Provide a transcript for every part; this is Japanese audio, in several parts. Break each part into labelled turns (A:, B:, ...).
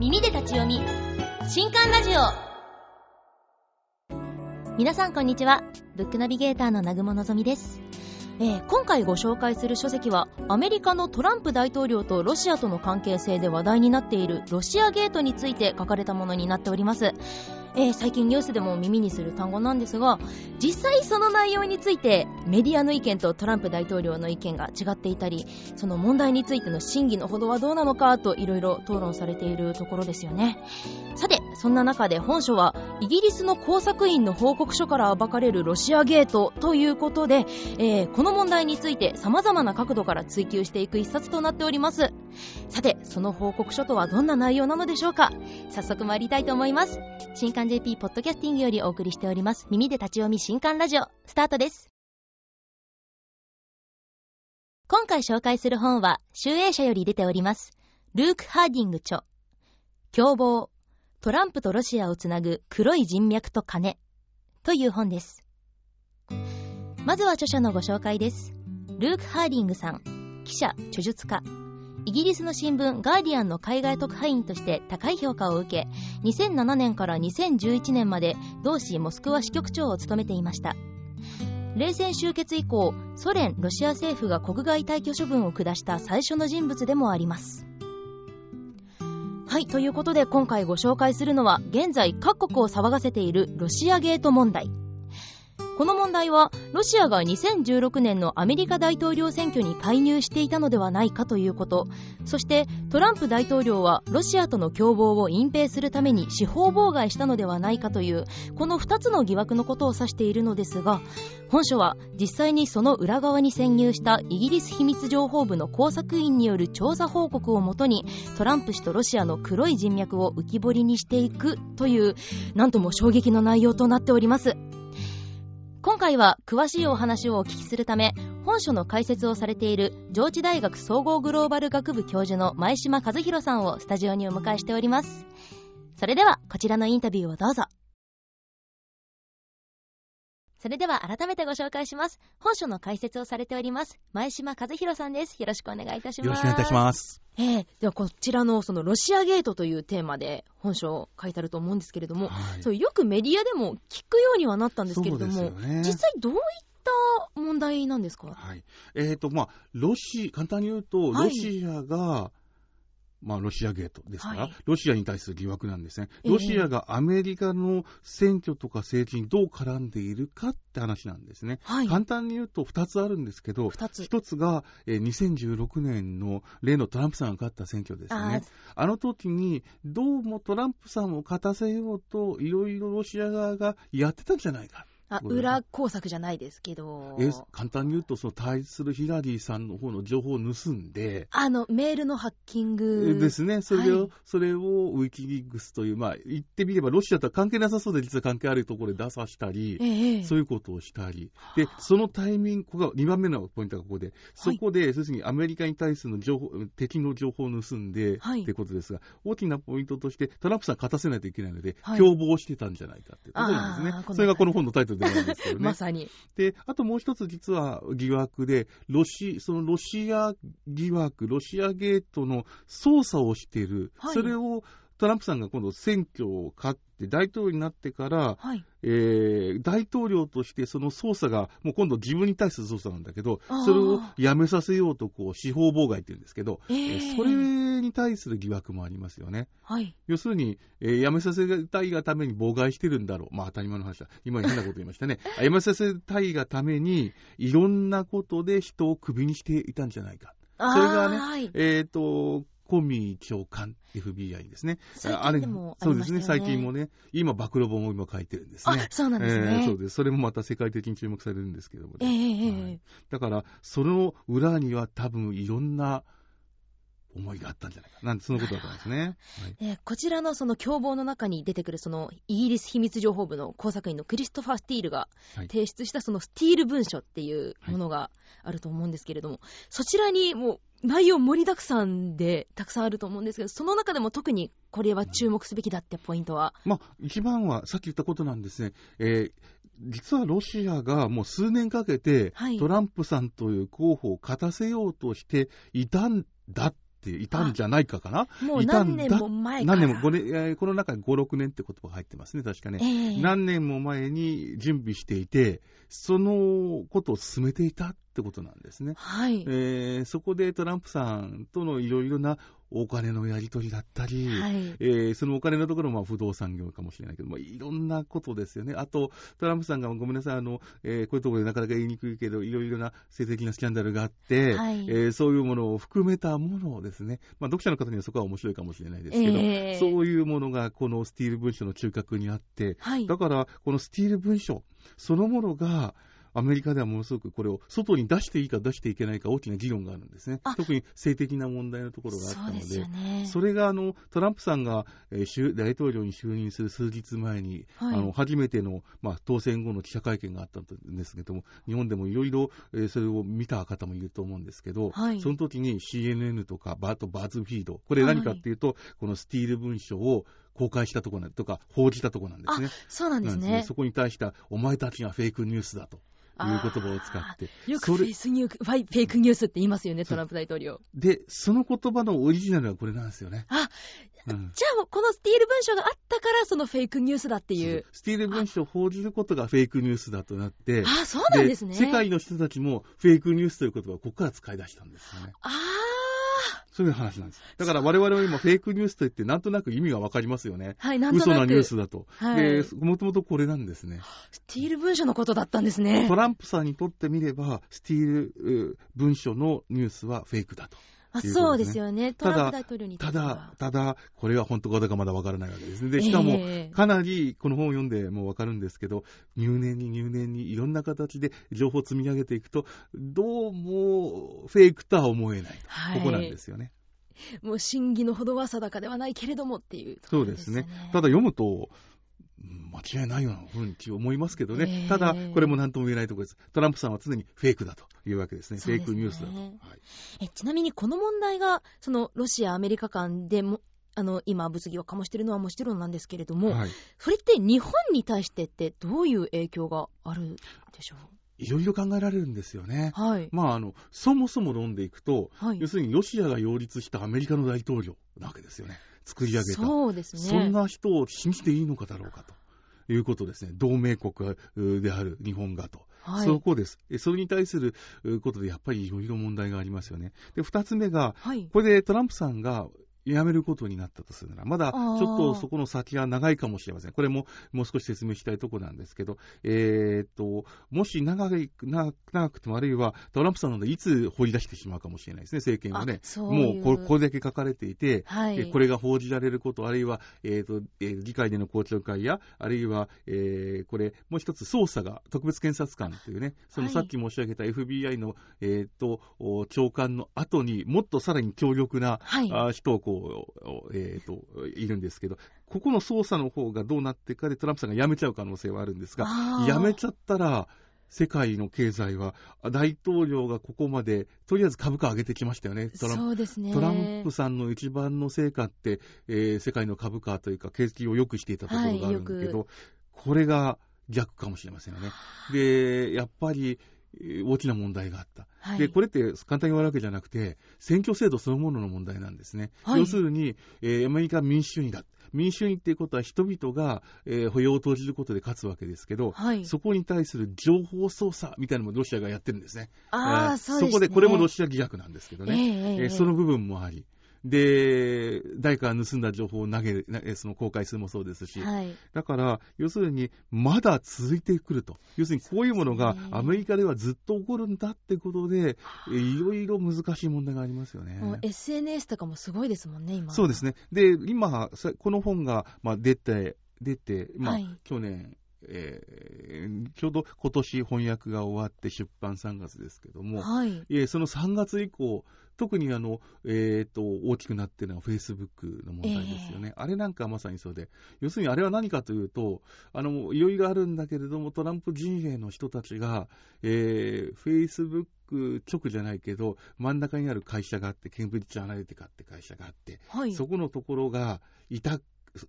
A: 耳で立ち読み。新刊ラジオ。皆さんこんにちは。ブックナビゲーターの南雲のぞみです。えー、今回ご紹介する書籍はアメリカのトランプ大統領とロシアとの関係性で話題になっているロシアゲートについて書かれたものになっております。えー、最近ニュースでも耳にする単語なんですが実際その内容についてメディアの意見とトランプ大統領の意見が違っていたりその問題についての真偽のほどはどうなのかといろいろ討論されているところですよね。さてそんな中で本書はイギリスの工作員の報告書から暴かれるロシアゲートということで、えー、この問題について様々な角度から追求していく一冊となっております。さてその報告書とはどんな内容なのでしょうか？早速参りたいと思います。新刊 JP ポッドキャスティングよりお送りしております耳で立ち読み新刊ラジオスタートです。今回紹介する本は集英社より出ておりますルーク・ハーディング著。凶暴トランプとロシアをつなぐ黒い人脈と金。という本です。まずは著者のご紹介です。ルーク・ハーディングさん記者著述家。イギリスの新聞ガーディアンの海外特派員として高い評価を受け2007年から2011年まで同市モスクワ支局長を務めていました。冷戦終結以降ソ連ロシア政府が国外退去処分を下した最初の人物でもあります。はいということで今回ご紹介するのは現在各国を騒がせているロシアゲート問題。この問題はロシアが2016年のアメリカ大統領選挙に介入していたのではないかということ。そしてトランプ大統領はロシアとの共謀を隠蔽するために司法妨害したのではないかというこの2つの疑惑のことを指しているのですが本書は実際にその裏側に潜入したイギリス秘密情報部の工作員による調査報告をもとにトランプ氏とロシアの黒い人脈を浮き彫りにしていくというなんとも衝撃の内容となっております。今回は詳しいお話をお聞きするため本書の解説をされている上智大学総合グローバル学部教授の前島和弘さんをスタジオにお迎えしております。それではこちらのインタビューをどうぞ。それでは改めてご紹介します。本書の解説をされております、前島和弘さんです。よろしくお願いいたします。
B: よろしくお願いいたします。
A: えー、ではこちらのそのロシアゲートというテーマで本書を書いてあると思うんですけれども、はい、そうよくメディアでも聞くようにはなったんですけれども、ね、実際どういった問題なんですか？
B: はい。えっ、ー、と、まあ、ロシ、簡単に言うと、ロシアが、はいまあ、ロシアゲートですから、はい、ロシアに対する疑惑なんですね。ロシアがアメリカの選挙とか政治にどう絡んでいるかって話なんですね。はい、簡単に言うと2つあるんですけど、1つが、えー、2016年の例のトランプさんが勝った選挙ですね。あの時に、どうもトランプさんを勝たせようと、いろいろロシア側がやってたんじゃないか。
A: あ裏工作じゃないですけど。え
B: 簡単に言うと、その対立するヒラリーさんの方の情報を盗んで。
A: あの、メールのハッキング。
B: ですね。それを、はい、それをウィキリックスという、まあ、言ってみれば、ロシアとは関係なさそうで、実は関係あるところで出さしたり、えそういうことをしたり。で、そのタイミング、ここが2番目のポイントがここで、そこで、要するにアメリカに対する情報、敵の情報を盗んで、はい、ってことですが、大きなポイントとして、トランプさん勝たせないといけないので、はい、共謀してたんじゃないかっていうことなんですね。それがこの本のタイトルであるんですけどね。
A: まさに。
B: で、あともう一つ実は疑惑で、ロシ、そのロシア疑惑、ロシアゲートの捜査をしている、はい、それをトランプさんが今度選挙を勝って大統領になってから、はい、えー、大統領としてその捜査が、もう今度自分に対する捜査なんだけど、それをやめさせようとこう司法妨害って言うんですけど、えー、それに対する疑惑もありますよね。はい、要するに、えー、やめさせたいがために妨害してるんだろう。まあ当たり前の話だ。今変なこと言いましたね。やめさせたいがために、いろんなことで人をクビにしていたんじゃないか。それがね、はい、えっ、ー、と、コミ長官、FBI ですね。
A: あれ、
B: そうですね、最近もね、今、暴露本を今書いてるんですね。
A: あ、そうなんですね、
B: えー、そうです。それもまた世界的に注目されるんですけども、ね、えーはい、だから、その裏には多分いろんな思いがあったんじゃないか。なんて、そのことだったんですね。はい、
A: えー、こちらのその共謀の中に出てくる、そのイギリス秘密情報部の工作員のクリストファー・スティールが提出したそのスティール文書っていうものがあると思うんですけれども、はい、そちらにもう内容盛りだくさんでたくさんあると思うんですけど、その中でも特にこれは注目すべきだってポイントは？
B: まあ、一番はさっき言ったことなんですね。えー実はロシアがもう数年かけて、トランプさんという候補を勝たせようとしていたんだっっていたんじゃないかかな？
A: もう何年も前。
B: 何年も、5年、えー、この中に5、6年って言葉が入ってますね、確かね。えー、何年も前に準備していて、そのことを進めていたってことなんですね。
A: はい。
B: えー、そこでトランプさんとのいろいろなお金のやり取りだったり、はい、えー、そのお金のところも不動産業かもしれないけど、まあ、いろんなことですよね。あと、トランプさんがごめんなさい、あの、えー、こういうところでなかなか言いにくいけど、いろいろな性的なスキャンダルがあって、はい、えー、そういうものを含めたものをですね、まあ、読者の方にはそこは面白いかもしれないですけど、えー、そういうものがこのスティール文書の中核にあって、はい、だから、このスティール文書そのものが、アメリカではものすごくこれを外に出していいか出していけないか大きな議論があるんですね。特に性的な問題のところがあったので、そでね、それがあのトランプさんが、えー、大統領に就任する数日前に、はい、あの初めての、まあ、当選後の記者会見があったんですけども、日本でもいろいろそれを見た方もいると思うんですけど、はい、その時に CNN とかバート・バズフィード、これ何かっていうと、はい、このスティール文書を公開したところとか、報じたところなんですね。
A: そうなんですね、ね、
B: そこに対しては、お前たちがフェイクニュースだと。いう言葉を使って。
A: よくフェイスニューフェイクニュースって言いますよね、トランプ大統領。
B: で、その言葉のオリジナルはこれなんですよね。
A: あ、うん、じゃあ、このスティール文書があったから、そのフェイクニュースだっていう。
B: スティール文書を報じることがフェイクニュースだとなって、
A: あ、そうなんですね。
B: 世界の人たちもフェイクニュースという言葉をここから使い出したんですよね。
A: ああ。
B: そういう話なんです。だから我々は今フェイクニュースと言ってなんとなく意味がわかりますよね。
A: はい、なんとなく。
B: 嘘なニュースだと。はい。で、もともとこれなんですね。
A: スティール文書のことだったんですね。
B: トランプさんにとってみれば、スティール文書のニュースはフェイクだと。
A: あそうですよね、トランプ大統領に
B: ただ、ただ、これは本当かどうかまだわからないわけですね。で、しかも、かなりこの本を読んでもわかるんですけど、入念に入念にいろんな形で情報を積み上げていくと、どうもフェイクとは思えない。はい、ここなんですよね。
A: もう真偽のほどは定かではないけれどもっていう、ね、
B: そうですね。ただ読むと、間違いないようなふうに思いますけどね、えー、ただ、これも何とも言えないところです。トランプさんは常にフェイクだというわけですね、すねフェイクニュースだと。はい、
A: えちなみにこの問題が、そのロシア、アメリカ間でも、あの今、物議を醸しているのはもちろんなんですけれども、はい、それって日本に対してってどういう影響があるでしょう？
B: いろいろ考えられるんですよね。
A: はい。
B: まあ、あの、そもそも論でいくと、はい、要するにロシアが擁立したアメリカの大統領なわけですよね。作り上げた。
A: そうですね。
B: そんな人を信じていいのかだろうかと。いうことですね。同盟国である日本がと。はい、そこです。それに対することでやっぱりいろいろ問題がありますよね。で、二つ目が、はい、これでトランプさんがやめることになったとするなら、まだちょっとそこの先は長いかもしれません。これももう少し説明したいところなんですけど、えー、っと、もし長い長くても、あるいはトランプさんなどいつ放り出してしまうかもしれないですね、政権はね。もうここれだけ書かれていて、はい、これが報じられること、あるいは、えー、っとえー、議会での公聴会や、あるいは、えー、これ、もう一つ捜査が、特別検察官というね、そのさっき申し上げた FBI の、えー、っと長官の後にもっとさらに強力な、はい、人をこうえーと、いるんですけど、ここの捜査の方がどうなってかでトランプさんが辞めちゃう可能性はあるんですが、辞めちゃったら、世界の経済は、大統領がここまで、とりあえず株価上げてきましたよね。トラ
A: そうですね。
B: トランプさんの一番の成果って、えー、世界の株価というか、景気を良くしていたところがあるんだけど、はい、これが逆かもしれませんよね。で、やっぱり、大きな問題があった。はい、で、これって簡単に言われるわけじゃなくて、選挙制度そのものの問題なんですね。はい、要するに、えー、アメリカ民主主義だ。民主主義っていうことは人々が、えー、保養を投じることで勝つわけですけど、はい、そこに対する情報操作みたいなのもロシアがやってるんですね。
A: あ
B: そ、ね、そこで、これもロシア疑惑なんですけどね、えー、えー、その部分もあり。で、誰かが盗んだ情報を投げる、その公開するもそうですし、はい、だから、要するに、まだ続いてくると。要するに、こういうものがアメリカではずっと起こるんだってことで、いろいろ難しい問題がありますよね。
A: SNS とかもすごいですもんね、今。
B: そうですね。で、今、この本が、まあ、出て、出て、まあ、はい、去年、えー、ちょうど今年翻訳が終わって出版3月ですけども、はい、えー、その3月以降、特にあの、えーと、大きくなっているのはフェイスブックの問題ですよね、えー、あれなんかまさにそうで、要するにあれは何かというと、あのいろいろあるんだけれども、トランプ陣営の人たちが、えー、フェイスブック直じゃないけど、真ん中にある会社があって、ケンブリッジ・アナリティカって会社があって、はい、そこのところが委託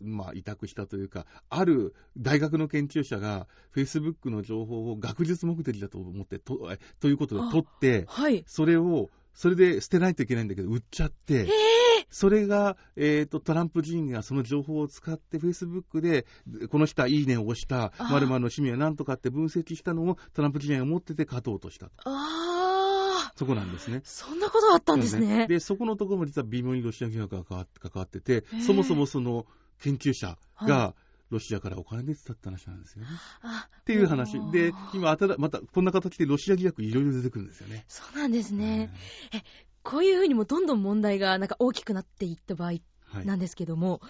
B: まあ、委託したというか、ある大学の研究者が、フェイスブックの情報を学術目的だと思ってと、ということで取って、はい、それをそれで捨てないといけないんだけど、売っちゃって、
A: へ
B: それが、えっ、と、トランプ陣がその情報を使って、フェイスブックで、この人はいいねを押した、まるまるの趣味は何とかって分析したのをトランプ陣が持ってて勝とうとしたと。
A: ああ、
B: そこなんですね。
A: そんなことあったんですね。
B: で、そこのところも実は微妙にロシア疑惑が関わっててそもそもその研究者
A: は
B: がロシアからお金出てたって話なんですよね。
A: あ
B: っていう話
A: も。
B: で、今、あたらまたこんな形でロシア疑惑いろいろ出てくるんですよね。
A: そうなんですね。こういうふうにもどんどん問題がなんか大きくなっていった場合
B: はい
A: なんですけども、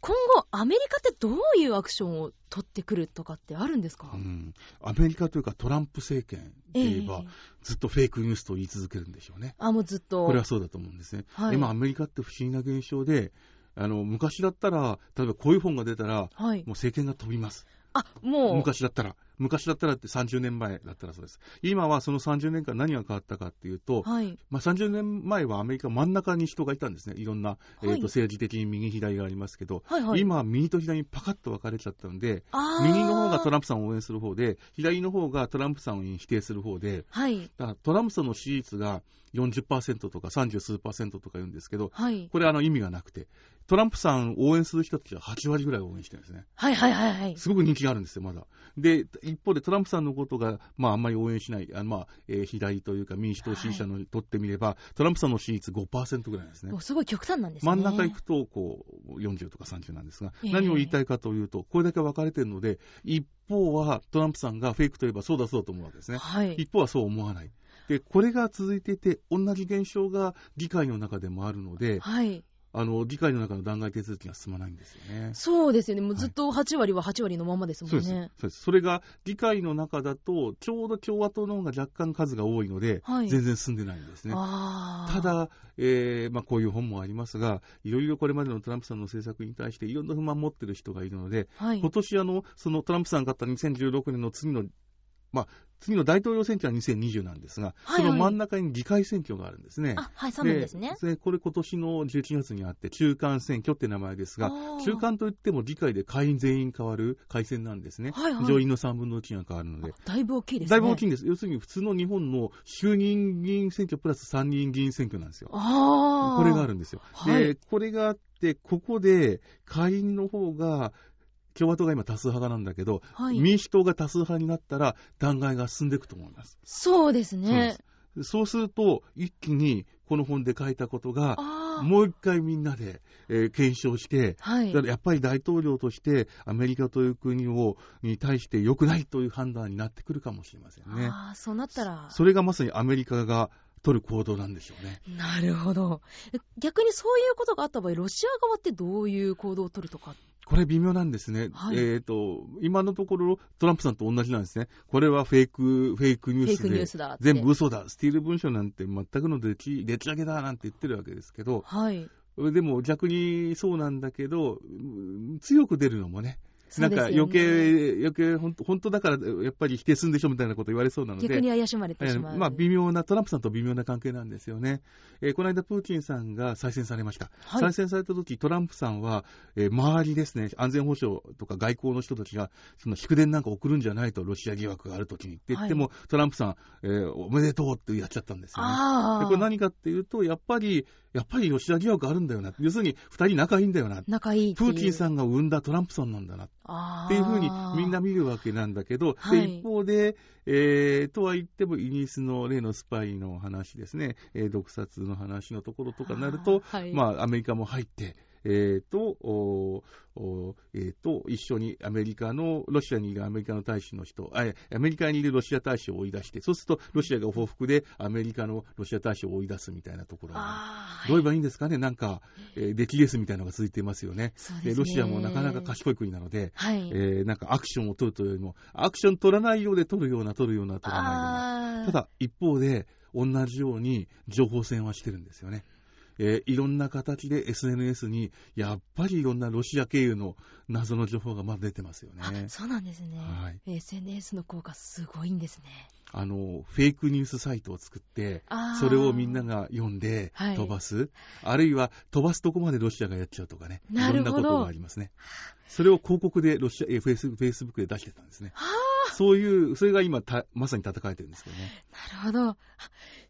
A: 今後アメリカってどういうアクションを取ってくるとかってあるんですか、
B: うん、アメリカというかトランプ政権で言えば、ずっとフェイクニュースと言い続けるんでしょうね。
A: あ、もうずっと。
B: これはそうだと思うんですね。
A: はい
B: 今、アメリカって不思議な現象で、あの昔だったら、例えばこういう本が出たら、
A: はい。
B: もう政権が飛びます。
A: あ、もう。
B: 昔だったら、昔だったらって30年前だったらそうです。今はその30年間何が変わったかっていうと、
A: はい。
B: まあ、30年前はアメリカ真ん中に人がいたんですね。いろんな、えー
A: はい
B: と政治的に右左がありますけど、
A: はいはい。
B: 今は右と左にパカッと分かれちゃったので、右の方がトランプさんを応援する方で、左の方がトランプさんを否定する方で、
A: はい。
B: だからトランプさんの支持率が40%とか30数とか言うんですけど、
A: はい。
B: これあの意味がなくて、トランプさんを応援する人たちは8割ぐらい応援してるんですね。
A: はいはいはいはい。
B: すごく人気があるんですよ、まだ。で、一方でトランプさんのことが、まああんまり応援しない、あのまあ、えー左というか民主党支持者のにとってみれば、トランプさんの支持率5%ぐらいですね
A: すごい極端なんですね。
B: 真ん中行くと、こう、40とか30なんですが、
A: ええ
B: 何を言いたいかというと、これだけ分かれてるので、一方はトランプさんがフェイクといえばそうだそうだと思うわけですね。
A: はい。
B: 一方はそう思わない。で、これが続いていて、同じ現象が議会の中でもあるので、
A: はい。
B: あの、議会の中の弾劾手続きが進まないんですよね。
A: そうですよね。もうずっと8割は8割のままですも
B: んです
A: ね。
B: そうです。それが議会の中だと、ちょうど共和党の方が若干数が多いので、
A: はい
B: 全然進んでないんですね。た、だ、えーまあ、こういう本もありますが、いろいろこれまでのトランプさんの政策に対していろんな不満を持ってる人がいるので、
A: はい
B: 今。年あの、そのトランプさんが勝った2016年の次の、まあ、次の大統領選挙は2020なんですが、
A: はいはい
B: その真ん中に議会選挙があるんですね。
A: あ、はい、そうなんですね。
B: でこれ今年の11月にあって、中間選挙って名前ですが中間といっても議会で会員全員変わる改選なんですね。
A: はいはい
B: 上院の3分の1が変わるので。
A: だいぶ大きいですね。
B: だいぶ大きいんです。要するに普通の日本の衆議院議員選挙プラス参議院議員選挙なんですよ。
A: ああ。
B: これがあるんですよ。
A: はい
B: で、これがあって、ここで下院の方が、共和党が今多数派なんだけど、
A: はい。
B: 民主党が多数派になったら弾劾が進んでいくと思います。
A: そうですね。
B: そうそうすると、一気にこの本で書いたことが。もう一回みんなで、えー検証して、
A: はい
B: だか。らやっぱり大統領としてアメリカという国をに対して良くないという判断になってくるかもしれませんね。
A: ああ、そうなったら。
B: それがまさにアメリカが取る行動なんでしょうね。
A: なるほど。逆にそういうことがあった場合、ロシア側ってどういう行動を取るとか。
B: これ微妙なんですね。
A: はい
B: えっ、と、今のところトランプさんと同じなんですね。これはフェイク、フェイクニュース
A: フェイクニュー
B: で。
A: ス。
B: 全部嘘だ、スティール文書なんて全くのでちでち上げだなんて言ってるわけですけど、
A: はい。
B: でも逆にそうなんだけど、うん強く出るのもね、なんか余計、余計本当、本当だからやっぱり否定するんでしょみたいなこと言われそうなので、
A: 逆に怪しまれてしまう。
B: えーまあ、微妙な、トランプさんと微妙な関係なんですよね。えーこの間、プーチンさんが再選されました。
A: はい
B: 再選された時トランプさんは、えー周りですね、安全保障とか外交の人たちが、その祝電なんか送るんじゃないと、ロシア疑惑がある時にって言っても、トランプさん、えーおめでとうってやっちゃったんですよね。でこれ何かっていうと、やっぱり、やっぱりロシア疑惑あるんだよな。要するに、二人仲いいんだよな。
A: 仲いい。
B: プーチンさんが生んだトランプさんなんだな。っていうふうにみんな見るわけなんだけど、
A: はい。
B: で一方で、えーとは言っても、イギリスの例のスパイの話ですね、えー毒殺の話のところとかになると、
A: はい。
B: まあ、アメリカも入って、えーと、おおえーと、一緒にアメリカの、ロシアにいるアメリカの大使の人、あアメリカにいるロシア大使を追い出して、そうするとロシアが報復でアメリカのロシア大使を追い出すみたいなところが。どう言えばいいんですかね、なんか、えー、出来レースみたいなのが続いていますよね。
A: ですね。
B: でロシアもなかなか賢い国なので、
A: はい。
B: えーなんかアクションを取るというよりも、アクション取らないようで取るような、取るような、取らないような。ただ、一方で、同じように情報戦はしてるんですよね。えーいろんな形で SNS に、やっぱりいろんなロシア経由の謎の情報がまだ出てますよね。
A: あ、そうなんですね。
B: はい
A: SNS の効果すごいんですね。
B: あの、フェイクニュースサイトを作って、それをみんなが読んで
A: はい
B: 飛ばす、あるいは飛ばすとこまでロシアがやっちゃうとかね、いろんなことがありますね。それを広告でロシア、えーフェイスフェイスブックで出してたんですね。
A: は
B: そういう、それが今た、まさに戦えてるんですけどね。
A: なるほど。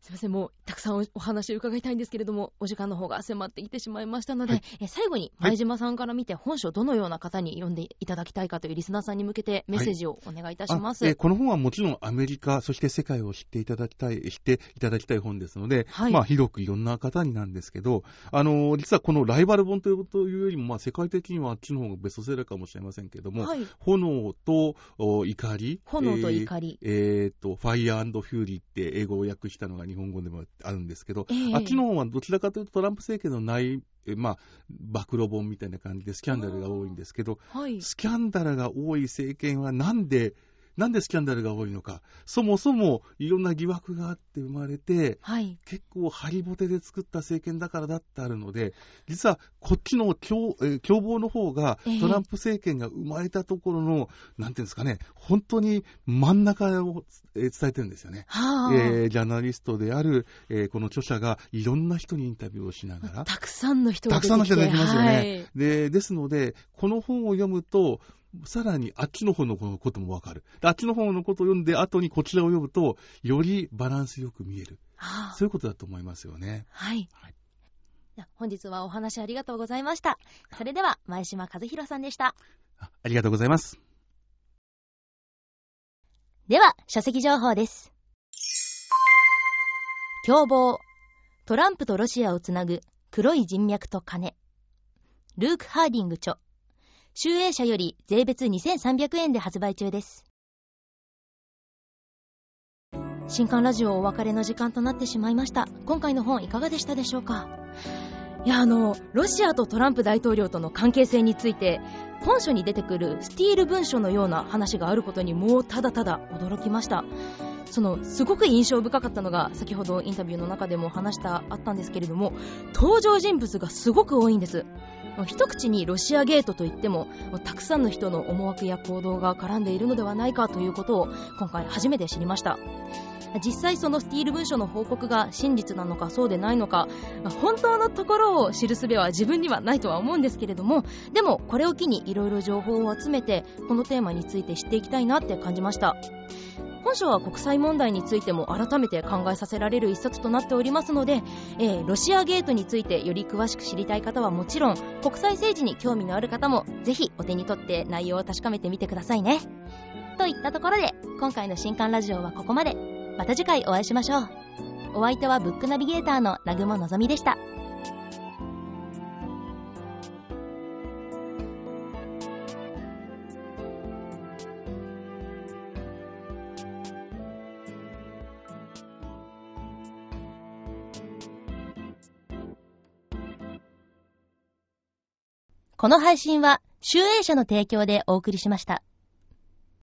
A: すいません、もうたくさんお話を伺いたいんですけれども、お時間の方が迫ってきてしまいましたので、はい、え最後に前島さんから見て、本書どのような方に読んでいただきたいかというリスナーさんに向けてメッセージをお願いいたします。
B: はい、えこの本はもちろんアメリカ、そして世界を知っていただきたい、知っていただきたい本ですので、はい、まあ広くいろんな方になんですけど、あの実はこのライバル本というというよりも、まあ世界的にはあっちの方がベストセラーかもしれませんけれども、炎と怒り、
A: 炎と怒り、
B: えー、えー、と、ファイアーフューリーって英語を訳したのが日本語でもあるんですけど、えー、あっちの方はどちらかというとトランプ政権の内、まあ、暴露本みたいな感じでスキャンダルが多いんですけど、はい、スキャンダルが多い政権はなんでなんでスキャンダルが多いのか、そもそもいろんな疑惑があって生まれて、はい、結構ハリボテで作った政権だからだってあるので、実はこっちの共,、えー、共謀の方が、トランプ政権が生まれたところの、えー、なんていうんですかね、本当に真ん中を、えー、伝えてるんですよね。はあ、えー、ジャーナリストである、えー、この著者がいろんな人にインタビューをしながら。
A: たくさんの人が
B: たくさんの人ができますよね。はい、でですので、この本を読むと、さらにあっちの方のこともわかる。あっちの方のことを読んで、後にこちらを読むと、よりバランスよく見える。はあ、そういうことだと思いますよね。
A: はい。はい、本日はお話ありがとうございました。それでは、前島和弘さんでした
B: あ。ありがとうございます。
A: では、書籍情報です。共謀。トランプとロシアをつなぐ黒い人脈と金。ルーク・ハーディング著。集英社より税別2300円で発売中です。新刊ラジオお別れの時間となってしまいました。今回の本いかがでしたでしょうか？いや、あの、ロシアとトランプ大統領との関係性について、本書に出てくるスティール文書のような話があることにもうただただ驚きました。その、すごく印象深かったのが、先ほどインタビューの中でも話したあったんですけれども、登場人物がすごく多いんです。一口にロシアゲートといってもたくさんの人の思惑や行動が絡んでいるのではないかということを今回初めて知りました。実際そのスティール文書の報告が真実なのかそうでないのか本当のところを知る術は自分にはないとは思うんですけれどもでもこれを機にいろいろ情報を集めてこのテーマについて知っていきたいなって感じました。本書は国際問題についても改めて考えさせられる一冊となっておりますので、えー、ロシアゲートについてより詳しく知りたい方はもちろん国際政治に興味のある方もぜひお手に取って内容を確かめてみてくださいね。といったところで今回の新刊ラジオはここまで。また次回お会いしましょうお相手はブックナビゲーターの南雲のぞみでしたこの配信は、集英社の提供でお送りしました。